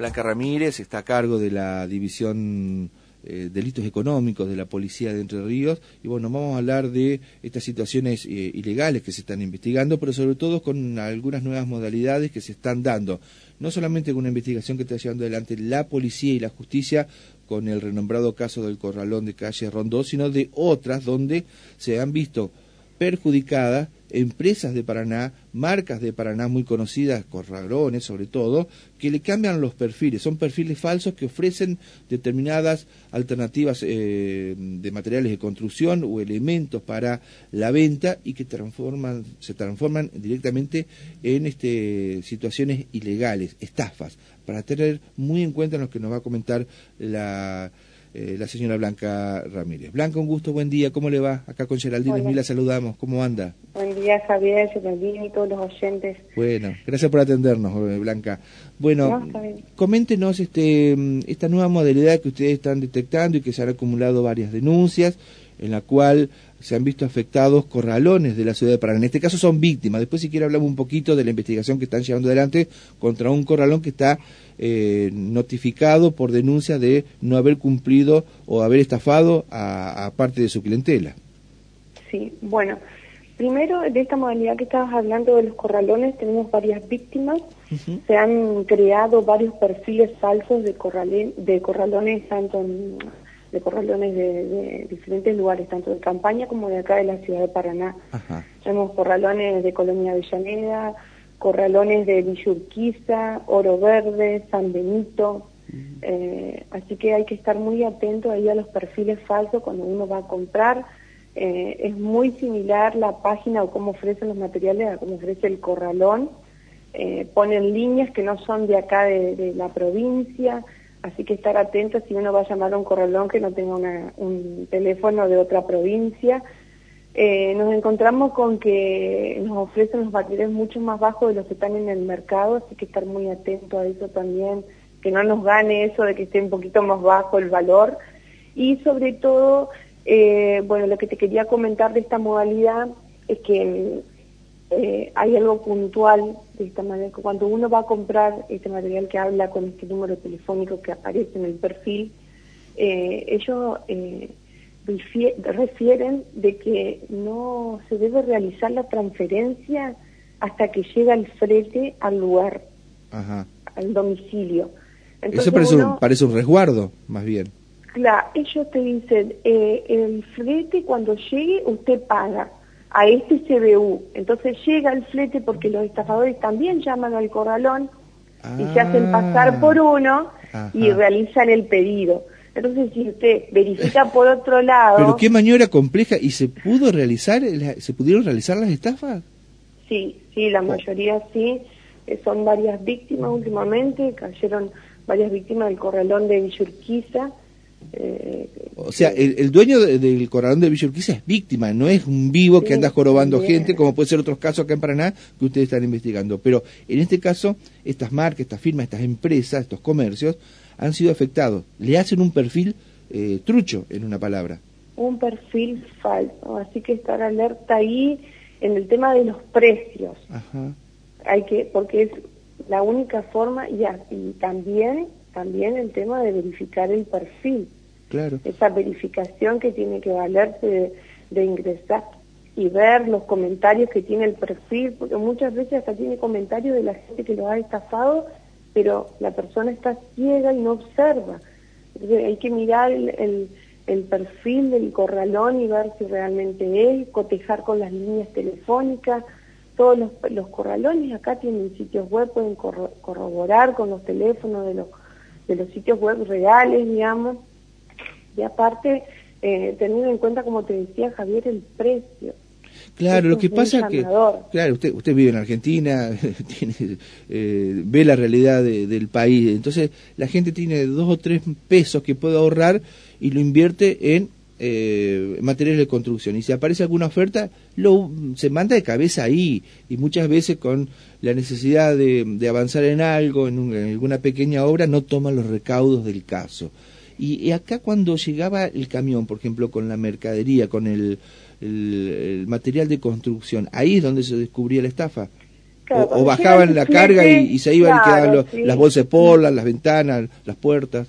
Blanca Ramírez está a cargo de la división eh, delitos económicos de la policía de Entre Ríos. Y bueno, vamos a hablar de estas situaciones eh, ilegales que se están investigando, pero sobre todo con algunas nuevas modalidades que se están dando, no solamente con una investigación que está llevando adelante la policía y la justicia con el renombrado caso del corralón de calle Rondó, sino de otras donde se han visto perjudicadas empresas de Paraná, marcas de Paraná muy conocidas, corralones sobre todo, que le cambian los perfiles. Son perfiles falsos que ofrecen determinadas alternativas eh, de materiales de construcción o elementos para la venta y que se transforman directamente en este, situaciones ilegales, estafas, para tener muy en cuenta lo que nos va a comentar la eh, la señora Blanca Ramírez. Blanca, un gusto, buen día, ¿cómo le va? Acá con Geraldine Mil la saludamos, ¿cómo anda? Buen día, Javier, Geraldine y todos los oyentes. Bueno, gracias por atendernos, eh, Blanca. Bueno, coméntenos este, mm, esta nueva modalidad que ustedes están detectando y que se han acumulado varias denuncias, en la cual se han visto afectados corralones de la ciudad de Paraná. En este caso son víctimas. Después, si quiere, hablamos un poquito de la investigación que están llevando adelante contra un corralón que está eh, notificado por denuncia de no haber cumplido o haber estafado a, parte de su clientela. Sí, bueno, primero de esta modalidad que estabas hablando de los corralones, tenemos varias víctimas. Se han creado varios perfiles falsos de, de corralones, tanto en de corralones de, diferentes lugares, tanto de campaña como de acá de la ciudad de Paraná. Tenemos corralones de Colonia Avellaneda, corralones de Villurquiza, Oro Verde, San Benito. Eh, así que hay que estar muy atento ahí a los perfiles falsos cuando uno va a comprar. Eh, es muy similar la página o cómo ofrecen los materiales a cómo ofrece el corralón. Eh, ponen líneas que no son de acá de la provincia, Así que estar atentos si uno va a llamar a un corralón que no tenga un teléfono de otra provincia. Eh, nos encontramos con que nos ofrecen los materiales mucho más bajos de los que están en el mercado, así que estar muy atento a eso también, que no nos gane eso de que esté un poquito más bajo el valor. Y sobre todo, eh, bueno, lo que te quería comentar de esta modalidad es que eh, hay algo puntual de esta manera, cuando uno va a comprar este material que habla con este número telefónico que aparece en el perfil, eh, ellos eh, refieren de que no se debe realizar la transferencia hasta que llega el frete al lugar, al domicilio. Eso parece, un, parece un resguardo, más bien. Claro, ellos te dicen, el frete cuando llegue usted paga a este CBU. Entonces llega el flete porque los estafadores también llaman al corralón y se hacen pasar por uno y realizan el pedido. Entonces, si usted verifica por otro lado... Pero qué maniobra compleja. ¿Y se pudo realizar, se pudieron realizar las estafas? Sí, sí, la mayoría sí. Eh, son varias víctimas últimamente, cayeron varias víctimas del corralón de Villurquiza eh, o sea, el, dueño del corralón de Villurquiza es víctima, no es un vivo que anda jorobando gente, como puede ser otros casos acá en Paraná que ustedes están investigando. Pero en este caso, estas marcas, estas firmas, estas empresas, estos comercios han sido afectados. Le hacen un perfil eh, trucho, en una palabra. Un perfil falso, así que estar alerta ahí en el tema de los precios. Hay que, porque es la única forma y, y también también el tema de verificar el perfil. Claro. Esa verificación que tiene que valerse de, ingresar y ver los comentarios que tiene el perfil, porque muchas veces hasta tiene comentarios de la gente que lo ha estafado, pero la persona está ciega y no observa. Entonces hay que mirar el, el, perfil del corralón y ver si realmente es, cotejar con las líneas telefónicas. Todos los, los corralones acá tienen sitios web, pueden corroborar con los teléfonos de los de los sitios web reales, digamos, y aparte eh, teniendo en cuenta, como te decía Javier, el precio. Claro, lo que pasa es que, claro, usted, usted vive en Argentina, tiene, eh, ve la realidad del país, entonces la gente tiene dos o tres pesos que puede ahorrar y lo invierte en eh, materiales de construcción. Y si aparece alguna oferta lo se manda de cabeza ahí. Y muchas veces con la necesidad de, avanzar en algo en, alguna pequeña obra no toman los recaudos del caso. Y, acá cuando llegaba el camión por ejemplo con la mercadería con el, el, material de construcción ahí es donde se descubría la estafa. O, bajaban la carga y, se iban y quedaban las bolsas de pola, las ventanas, las puertas.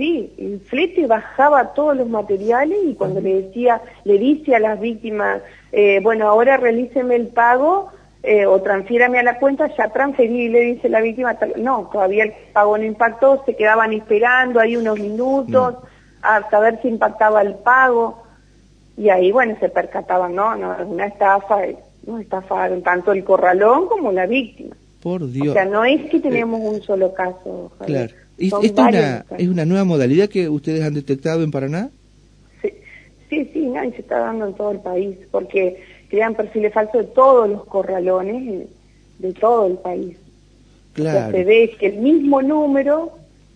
Sí, el flete bajaba todos los materiales y cuando le decía, le dice a las víctimas, eh, bueno, ahora realíceme el pago eh, o transfiérame a la cuenta, ya transferí, le dice la víctima, no, todavía el pago no impactó, se quedaban esperando ahí unos minutos a saber si impactaba el pago y ahí, bueno, se percataban, no, no, es una estafa, no estafaron tanto el corralón como la víctima. Por Dios. O sea, no es que tenemos un solo caso. Claro. ¿Esto una, es una nueva modalidad que ustedes han detectado en Paraná? Sí, sí, sí no, y se está dando en todo el país, porque crean perfiles falsos de todos los corralones de todo el país. Claro. se ve que el mismo número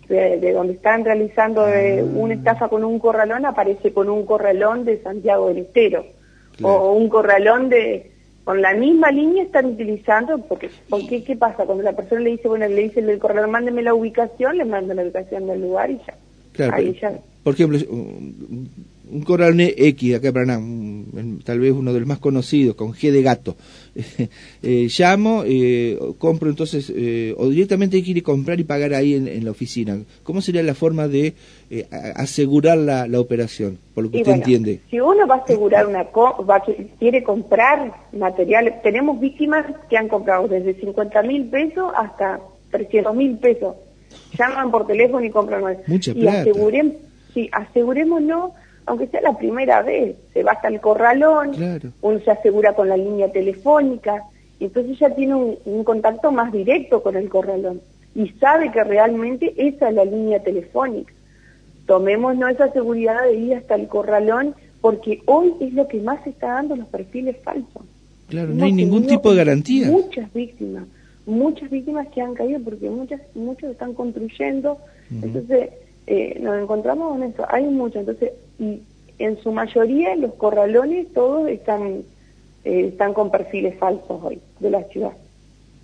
de, donde están realizando eh, ah. una estafa con un corralón aparece con un corralón de Santiago del Estero o un corralón de con la misma línea están utilizando, porque, porque ¿qué pasa? Cuando la persona le dice, bueno, le dice el corredor, mándeme la ubicación, le manda la ubicación del lugar y ya. Claro, Ahí ya. Por ejemplo, un corral X acá para tal vez uno de los más conocidos, con G de gato. Eh, llamo, eh, compro entonces, eh, o directamente quiere comprar y pagar ahí en, la oficina. ¿Cómo sería la forma de asegurar la, operación, por lo que usted entiende? Si uno va a asegurar una, va, quiere comprar material, tenemos víctimas que han comprado desde 50 mil pesos hasta 300 mil pesos. Llaman por teléfono y compran. Mucha y aseguren, sí, asegurémonos aunque sea la primera vez, se va hasta el corralón, uno se asegura con la línea telefónica, y entonces ya tiene un, contacto más directo con el corralón y sabe que realmente esa es la línea telefónica. Tomémonos esa seguridad de ir hasta el corralón porque hoy es lo que más se está dando los perfiles falsos. Claro, no hay ningún tipo de garantía. Muchas víctimas, muchas víctimas que han caído porque muchas, muchos están construyendo, entonces eh, nos encontramos en eso, hay mucho, entonces, y en su mayoría los corralones todos están, eh, están con perfiles falsos hoy de la ciudad.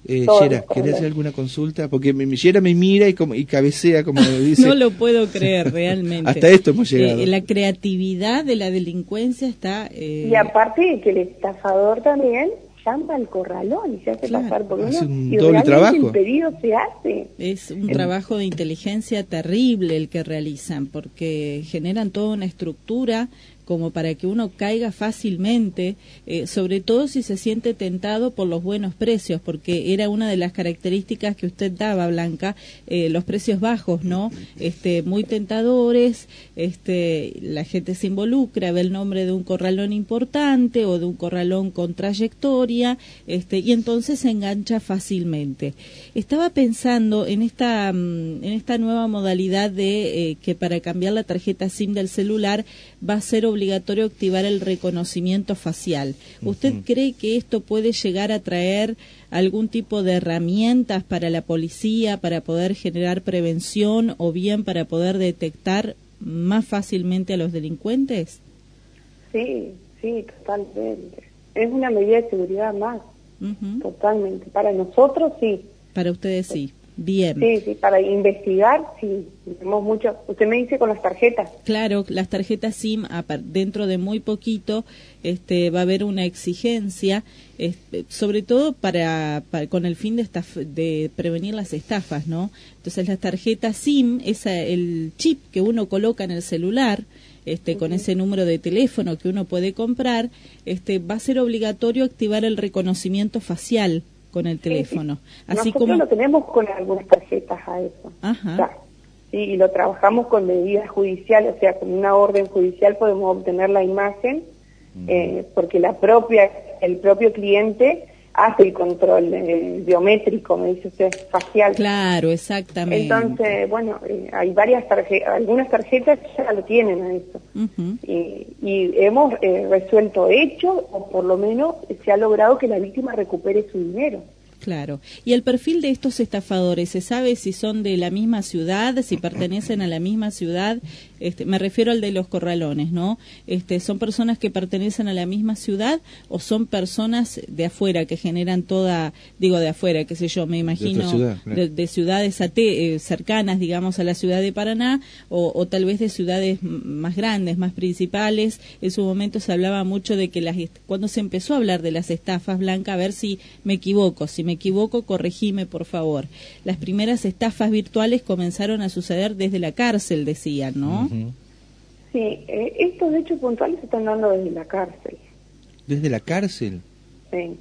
Eh, Yera, ¿querés hacer alguna consulta? Porque mi, Yera me mira y, como, y cabecea, como dice. no lo puedo creer, realmente. Hasta esto hemos llegado. Eh, la creatividad de la delincuencia está... Y aparte que el estafador también llama al corralón y se hace pasar por uno un y doble trabajo. el pedido se hace. Es un trabajo de inteligencia terrible el que realizan porque generan toda una estructura como para que uno caiga fácilmente, eh, sobre todo si se siente tentado por los buenos precios, porque era una de las características que usted daba, Blanca, eh, los precios bajos, ¿no? Este, muy tentadores, este, la gente se involucra, ve el nombre de un corralón importante o de un corralón con trayectoria, este, y entonces se engancha fácilmente. Estaba pensando en esta, mm, en esta nueva modalidad de eh, que para cambiar la tarjeta SIM del celular va a ser obligatorio activar el reconocimiento facial. ¿Usted cree que esto puede llegar a traer algún tipo de herramientas para la policía para poder generar prevención o bien para poder detectar más fácilmente a los delincuentes? Sí, sí, totalmente. Es una medida de seguridad más, totalmente. Para nosotros sí. Para ustedes sí. Bien. Sí, sí, para investigar, sí, tenemos mucho. Usted me dice con las tarjetas. Claro, las tarjetas SIM, dentro de muy poquito, este, va a haber una exigencia, este, sobre todo para, con el fin de, de prevenir las estafas, ¿no? Entonces, las tarjetas SIM, es el chip que uno coloca en el celular, este, con ese número de teléfono que uno puede comprar, este, va a ser obligatorio activar el reconocimiento facial con el teléfono. Así Nosotros lo tenemos con algunas tarjetas a eso. Ajá. y lo trabajamos con medidas judiciales, o sea, con una orden judicial podemos obtener la imagen, eh, porque la propia, el propio cliente hace el control eh, biométrico, me dice usted, facial. Claro, exactamente. Entonces, bueno, eh, hay varias tarjetas, algunas tarjetas ya lo tienen a eso. y, y, hemos eh, resuelto hechos, o por lo menos se ha logrado que la víctima recupere su dinero. Claro. ¿Y el perfil de estos estafadores? ¿Se sabe si son de la misma ciudad, si pertenecen a la misma ciudad? Este, me refiero al de los corralones, ¿no? Este, ¿Son personas que pertenecen a la misma ciudad o son personas de afuera que generan toda, digo de afuera, qué sé yo, me imagino, de, ciudades eh, cercanas, digamos, a la ciudad de Paraná o, tal vez de ciudades más grandes, más principales? En su momento se hablaba mucho de que las, cuando se empezó a hablar de las estafas, Blanca, a ver si me equivoco, si me equivoco, corregime, por favor. Las primeras estafas virtuales comenzaron a suceder desde la cárcel, decían, ¿no? Sí, eh, estos hechos puntuales se están dando desde la cárcel. ¿Desde la cárcel? Sí.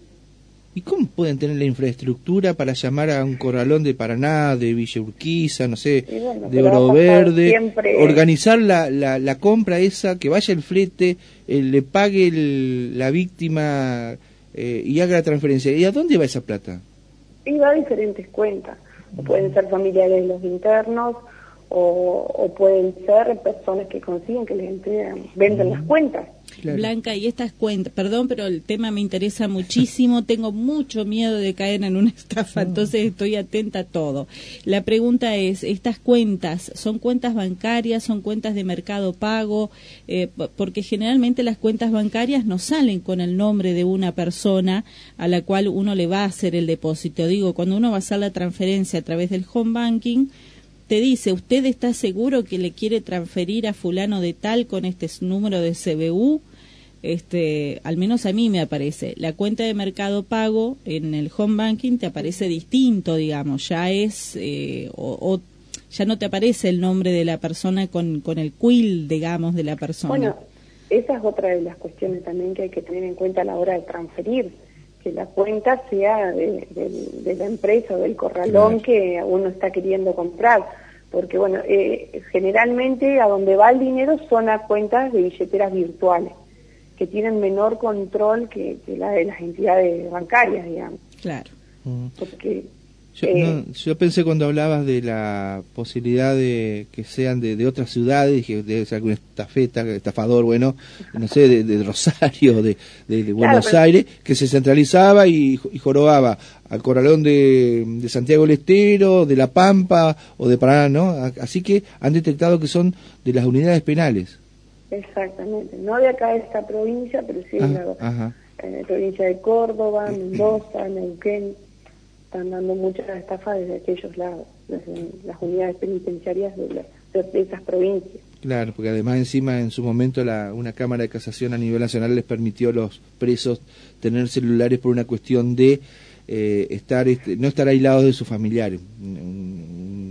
¿Y cómo pueden tener la infraestructura para llamar a un corralón de Paraná, de Villa Urquiza, no sé, de Oro Verde, organizar la, la, la, compra esa, que vaya el flete, eh, le pague la víctima eh, y haga la transferencia? ¿Y a dónde va esa plata? Y va a diferentes cuentas. pueden ser familiares de los internos, o, pueden ser personas que consiguen que les entregan, venden las cuentas. Blanca, y estas cuentas, perdón, pero el tema me interesa muchísimo, tengo mucho miedo de caer en una estafa, entonces estoy atenta a todo. La pregunta es, ¿estas cuentas son cuentas bancarias, son cuentas de mercado pago? Eh, porque generalmente las cuentas bancarias no salen con el nombre de una persona a la cual uno le va a hacer el depósito. Digo, cuando uno va a hacer la transferencia a través del home banking, te dice, ¿usted está seguro que le quiere transferir a fulano de tal con este número de CBU? Este, al menos a mí me aparece. La cuenta de Mercado Pago en el home banking te aparece distinto, digamos, ya es eh, o, ya no te aparece el nombre de la persona con, con el quill, digamos, de la persona. Bueno, esa es otra de las cuestiones también que hay que tener en cuenta a la hora de transferir que la cuenta sea de, la empresa o del corralón que uno está queriendo comprar. Porque, bueno, eh, generalmente a donde va el dinero son a cuentas de billeteras virtuales, que tienen menor control que, la de las entidades bancarias, digamos. Claro. Porque yo, eh, yo, pensé cuando hablabas de la posibilidad de que sean de, de otras ciudades, que debe ser algún estafeta, estafador, bueno, no sé, de, Rosario, de, de Buenos Aires, que se centralizaba y, jorobaba al corralón de, Santiago del Estero, de La Pampa o de Paraná, ¿no? Así que han detectado que son de las unidades penales. Exactamente, no de acá de esta provincia, pero sí de ah, la, eh, provincia de Córdoba, Mendoza, Neuquén están dando muchas estafas desde aquellos lados, desde las unidades penitenciarias de, esas provincias. Claro, porque además encima en su momento la, una Cámara de Casación a nivel nacional les permitió a los presos tener celulares por una cuestión de eh, estar este, no estar aislados de sus familiares. Un,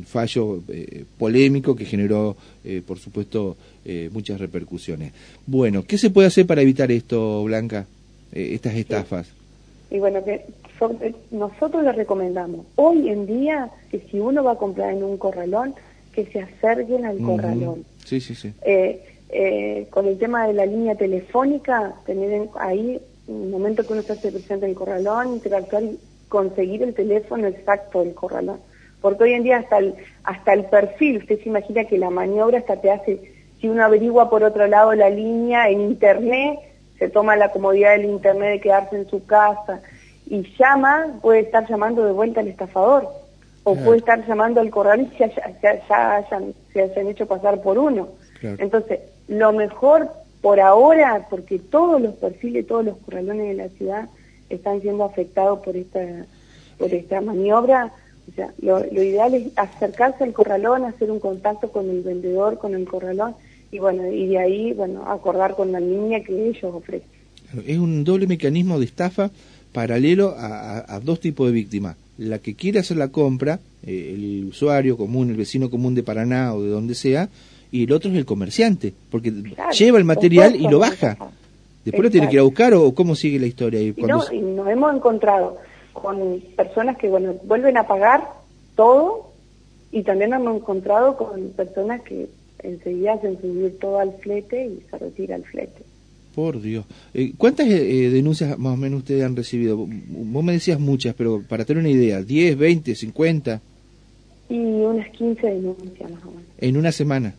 fallo eh, polémico que generó, eh, por supuesto, muchas repercusiones. Bueno, ¿qué se puede hacer para evitar esto, Blanca, estas estafas? Y bueno, que nosotros le recomendamos hoy en día que si uno va a comprar en un corralón, que se acerquen al corralón. Sí, sí, sí. Eh, eh, con el tema de la línea telefónica, tener ahí, en el momento que uno se hace presente en el corralón, interactuar y conseguir el teléfono exacto del corralón. Porque hoy en día hasta el, hasta el perfil, usted se imagina que la maniobra hasta te hace, si uno averigua por otro lado la línea en internet, se toma la comodidad del internet de quedarse en su casa, y llama, puede estar llamando de vuelta al estafador, o puede estar llamando al corral y ya, ya, se hayan hecho pasar por uno. Entonces, lo mejor por ahora, porque todos los perfiles, todos los corralones de la ciudad están siendo afectados por esta, por esta maniobra, o sea, lo, ideal es acercarse al corralón, hacer un contacto con el vendedor, con el corralón, y bueno, y de ahí, bueno, acordar con la línea que ellos ofrecen. Es un doble mecanismo de estafa paralelo a, dos tipos de víctimas. La que quiere hacer la compra, eh, el usuario común, el vecino común de Paraná o de donde sea, y el otro es el comerciante, porque lleva el material y lo baja. Después lo tiene que ir a buscar o cómo sigue la historia. Y, no, y nos hemos encontrado con personas que bueno vuelven a pagar todo y también hemos encontrado con personas que enseguida hacen subir todo al flete y se retira el flete. Por Dios. Eh, ¿Cuántas eh, eh, denuncias más o menos ustedes han recibido? Vos me decías muchas, pero para tener una idea, ¿10, 20, 50? Y unas 15 denuncias más o menos. ¿En una semana?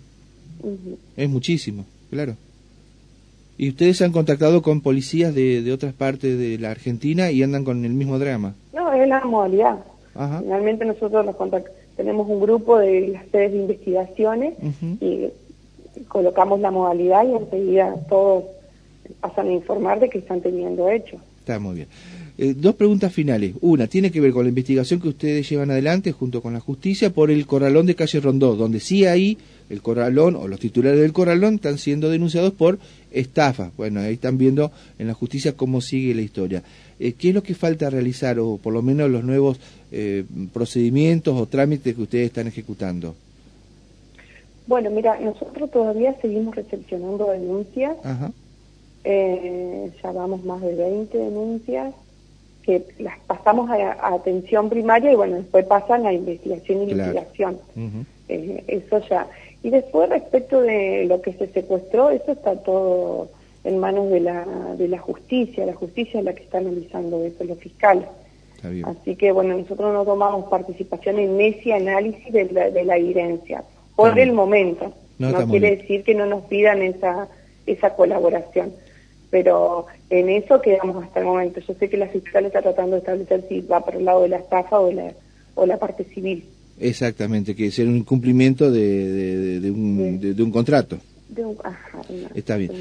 Es muchísimo, claro. ¿Y ustedes han contactado con policías de, de otras partes de la Argentina y andan con el mismo drama? No, es la modalidad. Ajá. Finalmente nosotros los tenemos un grupo de las sedes de investigaciones y colocamos la modalidad y enseguida todo pasan a informar de que están teniendo hecho. Está muy bien. Eh, dos preguntas finales. Una, tiene que ver con la investigación que ustedes llevan adelante junto con la justicia por el corralón de calle Rondó, donde sí ahí el corralón o los titulares del corralón están siendo denunciados por estafa. Bueno, ahí están viendo en la justicia cómo sigue la historia. Eh, ¿Qué es lo que falta realizar o por lo menos los nuevos eh, procedimientos o trámites que ustedes están ejecutando? Bueno, mira, nosotros todavía seguimos recepcionando denuncias. Eh, ya vamos más de 20 denuncias que las pasamos a, atención primaria y bueno, después pasan a investigación y litigación. Eh, eso ya. Y después respecto de lo que se secuestró, eso está todo en manos de la, de la justicia. La justicia es la que está analizando eso, los fiscales. Así que bueno, nosotros no tomamos participación en ese análisis de la, de la evidencia por el momento. No, quiere decir que no nos pidan esa, esa colaboración. Pero en eso quedamos hasta el momento. Yo sé que la fiscal está tratando de establecer si va por el lado de la estafa o la, o la parte civil. Exactamente, que es un incumplimiento de, de, un, de, un contrato. De un, ajá, Está bien.